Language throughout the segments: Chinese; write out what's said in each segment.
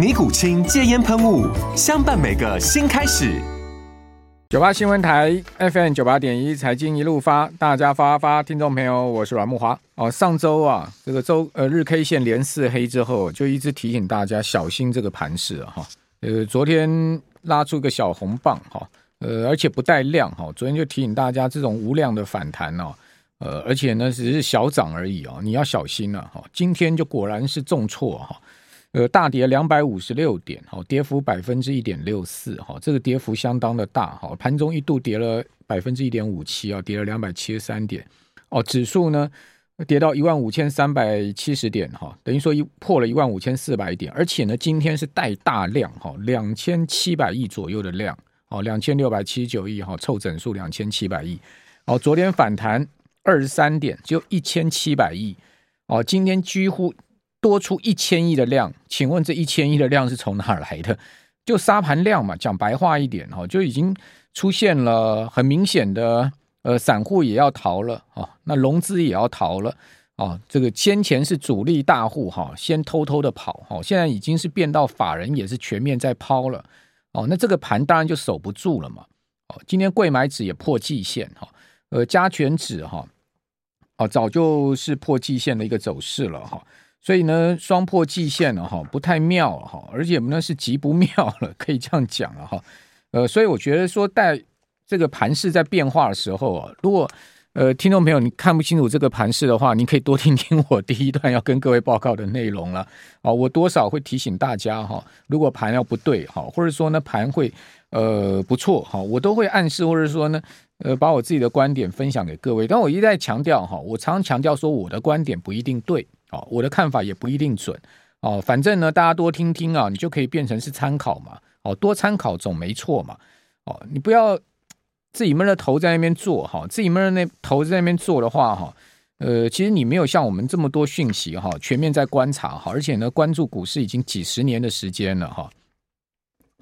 尼古清戒烟喷雾，相伴每个新开始。九八新闻台 FM 九八点一，财经一路发，大家发发，听众朋友，我是阮木华。哦，上周啊，这个周呃日 K 线连四黑之后，就一直提醒大家小心这个盘势哈。呃，昨天拉出个小红棒哈，呃，而且不带量哈。昨天就提醒大家，这种无量的反弹哦，呃，而且呢只是小涨而已哦，你要小心了哈。今天就果然是重挫哈。呃，大跌两百五十六点，哈，跌幅百分之一点六四，哈，这个跌幅相当的大，哈，盘中一度跌了百分之一点五七，啊，跌了两百七十三点，哦，指数呢跌到一万五千三百七十点，哈，等于说一破了一万五千四百点，而且呢，今天是带大量，哈，两千七百亿左右的量，哦，两千六百七十九亿，哈，凑整数两千七百亿，哦，昨天反弹二十三点，就一千七百亿，哦，今天几乎。多出一千亿的量，请问这一千亿的量是从哪儿来的？就杀盘量嘛，讲白话一点哈，就已经出现了很明显的，呃，散户也要逃了啊，那融资也要逃了啊，这个先前是主力大户哈，先偷偷的跑哈，现在已经是变到法人也是全面在抛了哦，那这个盘当然就守不住了嘛。哦，今天贵买指也破季线哈，呃，加权指哈，哦，早就是破季线的一个走势了哈。所以呢，双破季线了哈，不太妙了哈，而且呢是极不妙了，可以这样讲了哈。呃，所以我觉得说，在这个盘势在变化的时候啊，如果呃听众朋友你看不清楚这个盘势的话，你可以多听听我第一段要跟各位报告的内容了啊。我多少会提醒大家哈，如果盘要不对哈，或者说呢盘会呃不错哈，我都会暗示或者说呢呃把我自己的观点分享给各位。但我一再强调哈，我常常强调说我的观点不一定对。哦，我的看法也不一定准哦。反正呢，大家多听听啊，你就可以变成是参考嘛。哦，多参考总没错嘛。哦，你不要自己闷着头在那边做哈，自己闷着那头在那边做的话哈，呃，其实你没有像我们这么多讯息哈，全面在观察哈，而且呢，关注股市已经几十年的时间了哈，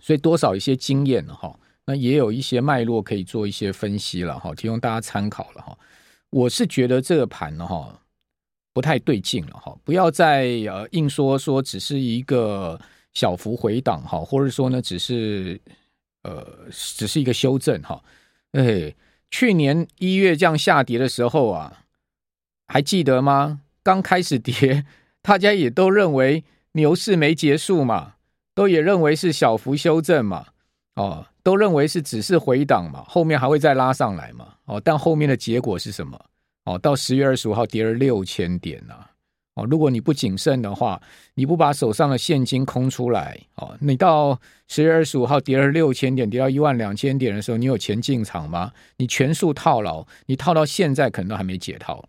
所以多少一些经验了哈，那也有一些脉络可以做一些分析了哈，提供大家参考了哈。我是觉得这个盘呢哈。不太对劲了哈，不要再呃硬说说只是一个小幅回档哈，或者说呢只是呃只是一个修正哈。哎，去年一月这样下跌的时候啊，还记得吗？刚开始跌，大家也都认为牛市没结束嘛，都也认为是小幅修正嘛，哦，都认为是只是回档嘛，后面还会再拉上来嘛，哦，但后面的结果是什么？哦，到十月二十五号跌了六千点呐！哦，如果你不谨慎的话，你不把手上的现金空出来，哦，你到十月二十五号跌了六千点，跌到一万两千点的时候，你有钱进场吗？你全数套牢，你套到现在可能都还没解套。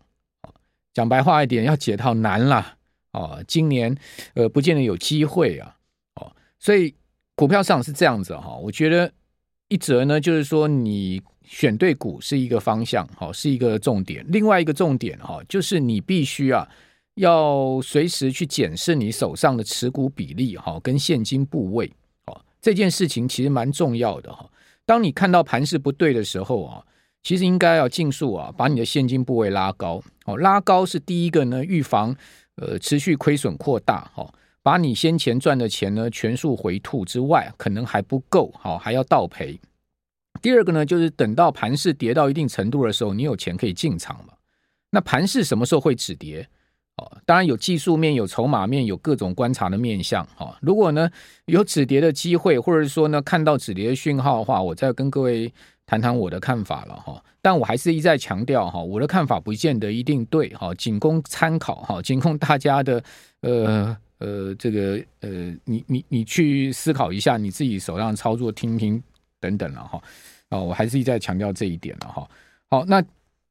讲白话一点，要解套难了。哦，今年呃，不见得有机会啊。哦，所以股票市场是这样子哈。我觉得一则呢，就是说你。选对股是一个方向，哈，是一个重点。另外一个重点，哈，就是你必须啊，要随时去检视你手上的持股比例，哈，跟现金部位，哦，这件事情其实蛮重要的，哈。当你看到盘势不对的时候啊，其实应该要尽速啊，把你的现金部位拉高，哦，拉高是第一个呢，预防呃持续亏损扩大，哈，把你先前赚的钱呢全数回吐之外，可能还不够，好，还要倒赔。第二个呢，就是等到盘势跌到一定程度的时候，你有钱可以进场嘛？那盘势什么时候会止跌？哦，当然有技术面、有筹码面、有各种观察的面向。哈，如果呢有止跌的机会，或者说呢看到止跌的讯号的话，我再跟各位谈谈我的看法了哈。但我还是一再强调哈，我的看法不见得一定对哈，仅供参考哈，仅供大家的呃呃这个呃你你你去思考一下你自己手上操作听听等等了哈。哦，我还是一再强调这一点了哈。好，那。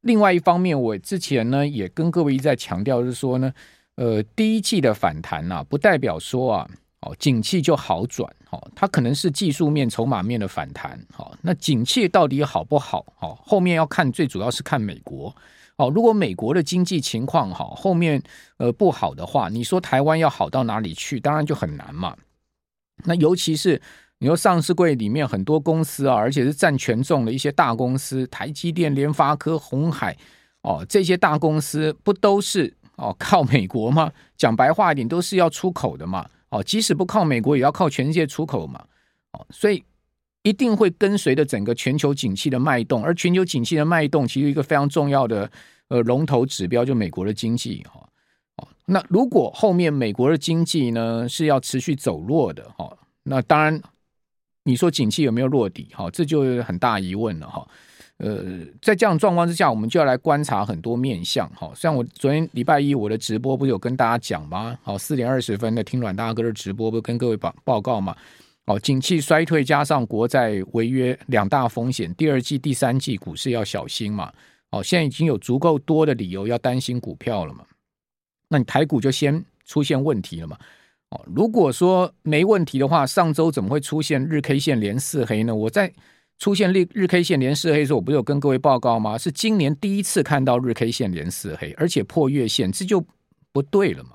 另外一方面，我之前呢也跟各位一再强调，是说呢，呃，第一季的反弹呐、啊，不代表说啊，哦，景气就好转，哦，它可能是技术面、筹码面的反弹，哦，那景气到底好不好？哦，后面要看，最主要是看美国，哦，如果美国的经济情况好，后面呃不好的话，你说台湾要好到哪里去？当然就很难嘛。那尤其是。你说上市柜里面很多公司啊，而且是占权重的一些大公司，台积电、联发科、鸿海哦，这些大公司不都是哦靠美国吗？讲白话一点，都是要出口的嘛。哦，即使不靠美国，也要靠全世界出口嘛。哦，所以一定会跟随着整个全球景气的脉动，而全球景气的脉动，其实一个非常重要的呃龙头指标就美国的经济哈。哦，那如果后面美国的经济呢是要持续走弱的哈，那当然。你说景气有没有落底？哈，这就很大疑问了哈。呃，在这样状况之下，我们就要来观察很多面向哈。像我昨天礼拜一我的直播不是有跟大家讲吗？好，四点二十分的听阮大哥的直播，不是跟各位报报告吗？哦，景气衰退加上国债违约两大风险，第二季、第三季股市要小心嘛。哦，现在已经有足够多的理由要担心股票了嘛。那你台股就先出现问题了嘛。哦，如果说没问题的话，上周怎么会出现日 K 线连四黑呢？我在出现日日 K 线连四黑的时候，我不是有跟各位报告吗？是今年第一次看到日 K 线连四黑，而且破月线，这就不对了嘛。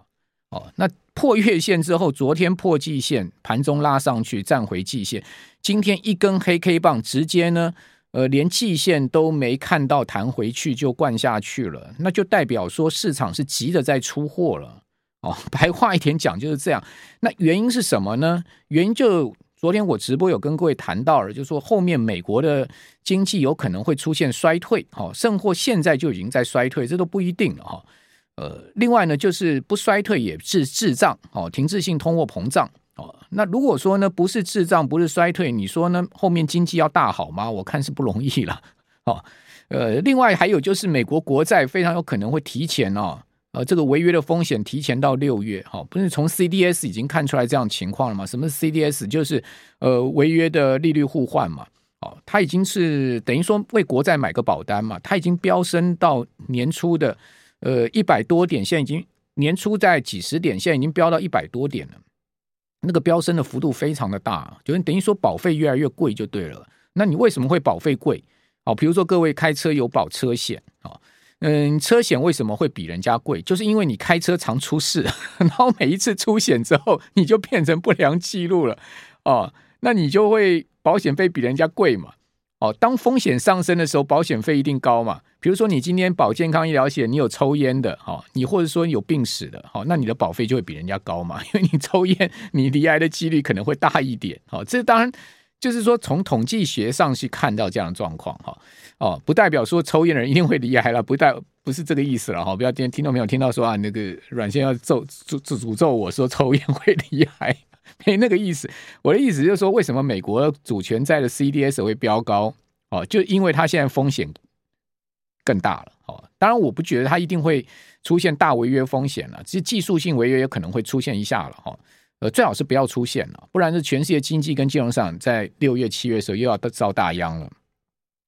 哦，那破月线之后，昨天破季线，盘中拉上去，站回季线，今天一根黑 K 棒，直接呢，呃，连季线都没看到弹回去就灌下去了，那就代表说市场是急着在出货了。哦，白话一点讲就是这样。那原因是什么呢？原因就昨天我直播有跟各位谈到了，就是说后面美国的经济有可能会出现衰退，哦，甚或现在就已经在衰退，这都不一定了哈。呃，另外呢，就是不衰退也是滞胀，哦，停滞性通货膨胀，哦，那如果说呢不是滞胀，不是衰退，你说呢后面经济要大好吗？我看是不容易了，哦，呃，另外还有就是美国国债非常有可能会提前哦。呃，这个违约的风险提前到六月，哈，不是从 CDS 已经看出来这样情况了吗？什么是 CDS？就是呃违约的利率互换嘛，哦，它已经是等于说为国债买个保单嘛，它已经飙升到年初的呃一百多点，现在已经年初在几十点，现在已经飙到一百多点了，那个飙升的幅度非常的大，就是等于说保费越来越贵就对了。那你为什么会保费贵？哦，比如说各位开车有保车险啊。嗯，车险为什么会比人家贵？就是因为你开车常出事，然后每一次出险之后，你就变成不良记录了哦，那你就会保险费比人家贵嘛。哦，当风险上升的时候，保险费一定高嘛。比如说你今天保健康医疗险，你有抽烟的哈，你或者说有病史的哈，那你的保费就会比人家高嘛，因为你抽烟，你罹癌的几率可能会大一点。好，这当然就是说从统计学上去看到这样的状况哈。哦，不代表说抽烟的人一定会罹癌了，不代不是这个意思了哈。不要听听众朋友听到说啊，那个软先要咒诅诅咒我说抽烟会罹癌，没那个意思。我的意思就是说，为什么美国主权债的 CDS 会飙高？哦，就因为它现在风险更大了。哦，当然我不觉得它一定会出现大违约风险了，其实技术性违约也可能会出现一下了。哈，呃，最好是不要出现了，不然是全世界经济跟金融上在六月、七月的时候又要遭大殃了。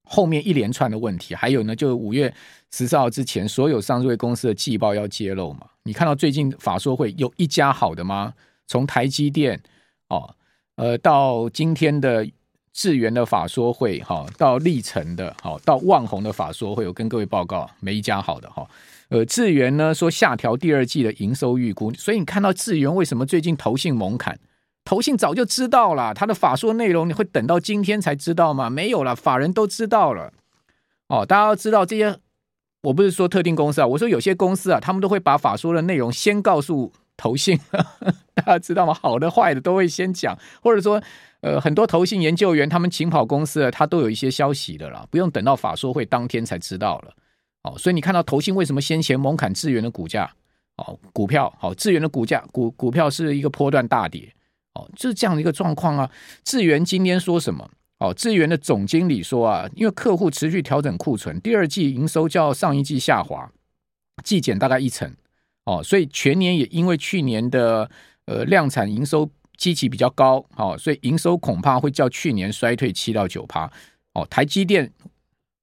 后面一连串的问题，还有呢，就是五月十四号之前，所有上市公司的季报要揭露嘛？你看到最近法说会有一家好的吗？从台积电哦，呃，到今天的智原的法说会哈、到力成的，好、到旺宏的法说会，我跟各位报告，没一家好的哈、呃，智原呢说下调第二季的营收预估，所以你看到智原为什么最近投信猛砍？投信早就知道了，他的法说内容你会等到今天才知道吗？没有了，法人都知道了。哦，大家要知道这些，我不是说特定公司啊，我说有些公司啊，他们都会把法说的内容先告诉投信，大家知道吗？好的坏的都会先讲，或者说，呃，很多投信研究员他们勤跑公司的，他都有一些消息的啦，不用等到法说会当天才知道了。哦，所以你看到投信为什么先前猛砍智源的股价？哦，股票好，智源的股价股股票是一个波段大跌，哦，就是这样的一个状况啊。智源今天说什么？哦，智源的总经理说啊，因为客户持续调整库存，第二季营收较上一季下滑，季减大概一成，哦，所以全年也因为去年的呃量产营收基期比较高，哦，所以营收恐怕会较去年衰退七到九趴，哦，台积电。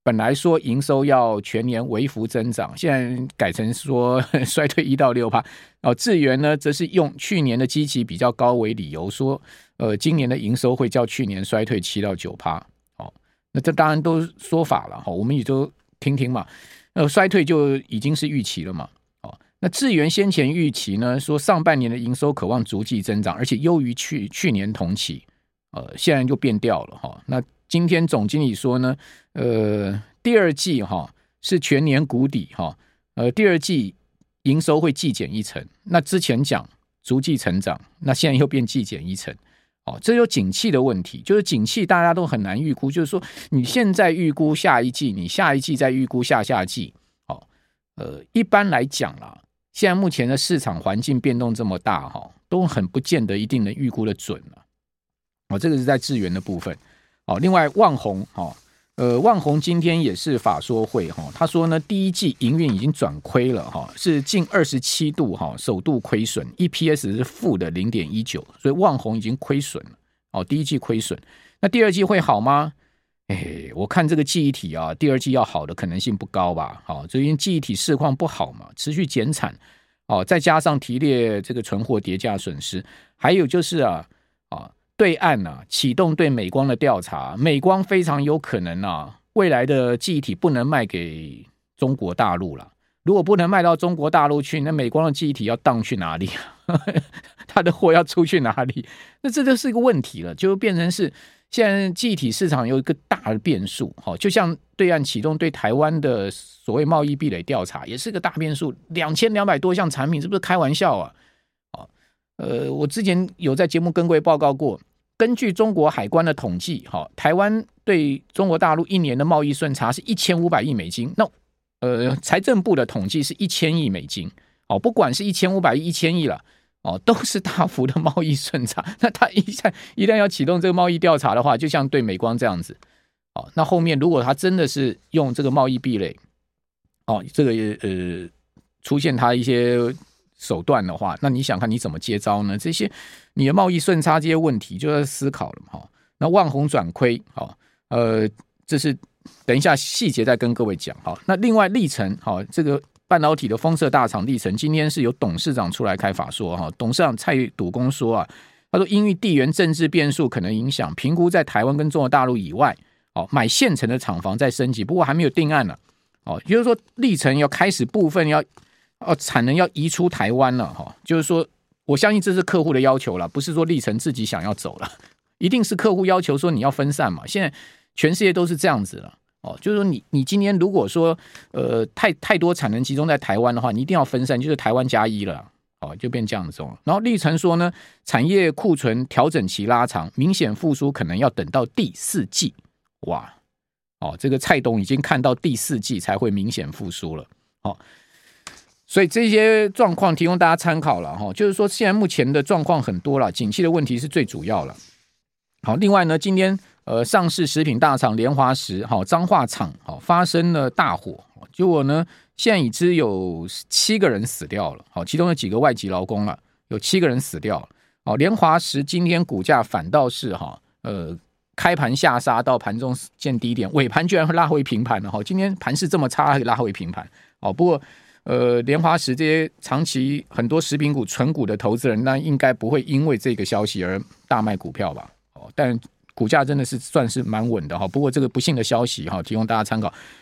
本来说营收要全年微幅增长，现在改成说 衰退一到六趴。哦，智源呢，则是用去年的基期比较高为理由，说呃，今年的营收会较去年衰退七到九趴。哦，那这当然都说法了哈，我们也就听听嘛。呃，衰退就已经是预期了嘛。那智源先前预期呢，说上半年的营收渴望逐季增长，而且优于去去年同期。呃，现在就变调了哈。那今天总经理说呢，呃，第二季哈是全年谷底哈，呃，第二季营收会季减一成。那之前讲逐季成长，那现在又变季减一成，哦，这有景气的问题，就是景气大家都很难预估。就是说，你现在预估下一季，你下一季再预估下下季，哦，呃，一般来讲啦，现在目前的市场环境变动这么大哈，都很不见得一定能预估的准了。哦，这个是在智源的部分。哦，另外万宏，哈，呃，万宏今天也是法说会，哈，他说呢，第一季营运已经转亏了，哈，是近二十七度，哈，首度亏损，EPS 是负的零点一九，所以万宏已经亏损了，哦，第一季亏损，那第二季会好吗？我看这个记忆体啊，第二季要好的可能性不高吧，好，最近记忆体市况不好嘛，持续减产，哦，再加上提列这个存货跌价损失，还有就是啊，啊。对岸啊，启动对美光的调查，美光非常有可能啊，未来的记忆体不能卖给中国大陆了。如果不能卖到中国大陆去，那美光的记忆体要当去哪里？他的货要出去哪里？那这就是一个问题了，就变成是现在记忆体市场有一个大的变数。哈，就像对岸启动对台湾的所谓贸易壁垒调查，也是个大变数。两千两百多项产品，是不是开玩笑啊？呃，我之前有在节目跟各位报告过，根据中国海关的统计，哈，台湾对中国大陆一年的贸易顺差是一千五百亿美金。那呃，财政部的统计是一千亿美金。哦，不管是一千五百亿、一千亿了，哦，都是大幅的贸易顺差。那他一旦一旦要启动这个贸易调查的话，就像对美光这样子，哦，那后面如果他真的是用这个贸易壁垒，哦，这个呃，出现他一些。手段的话，那你想看你怎么接招呢？这些你的贸易顺差这些问题就要思考了哈。那万红转亏，好，呃，这是等一下细节再跟各位讲哈。那另外历程，好，这个半导体的封测大厂力成，今天是由董事长出来开法说哈。董事长蔡笃公说啊，他说因为地缘政治变数可能影响，评估在台湾跟中国大陆以外，哦，买现成的厂房再升级，不过还没有定案呢。哦，就是说力成要开始部分要。哦，产能要移出台湾了哈，就是说，我相信这是客户的要求了，不是说力成自己想要走了，一定是客户要求说你要分散嘛。现在全世界都是这样子了哦，就是说你你今天如果说呃太太多产能集中在台湾的话，你一定要分散，就是台湾加一了哦，就变这样子哦。然后力成说呢，产业库存调整期拉长，明显复苏可能要等到第四季。哇哦，这个蔡董已经看到第四季才会明显复苏了哦。所以这些状况提供大家参考了哈，就是说现在目前的状况很多了，景气的问题是最主要了。好，另外呢，今天呃上市食品大厂联华食好彰化厂好发生了大火，结果呢现在已知有七个人死掉了，好，其中有几个外籍劳工了，有七个人死掉了。好，联华食今天股价反倒是哈呃开盘下杀到盘中见低点，尾盘居然会拉回平盘了哈，今天盘势这么差还拉回平盘，哦不过。呃，联华食这些长期很多食品股纯股的投资人，那应该不会因为这个消息而大卖股票吧？哦，但股价真的是算是蛮稳的哈。不过这个不幸的消息哈，提供大家参考。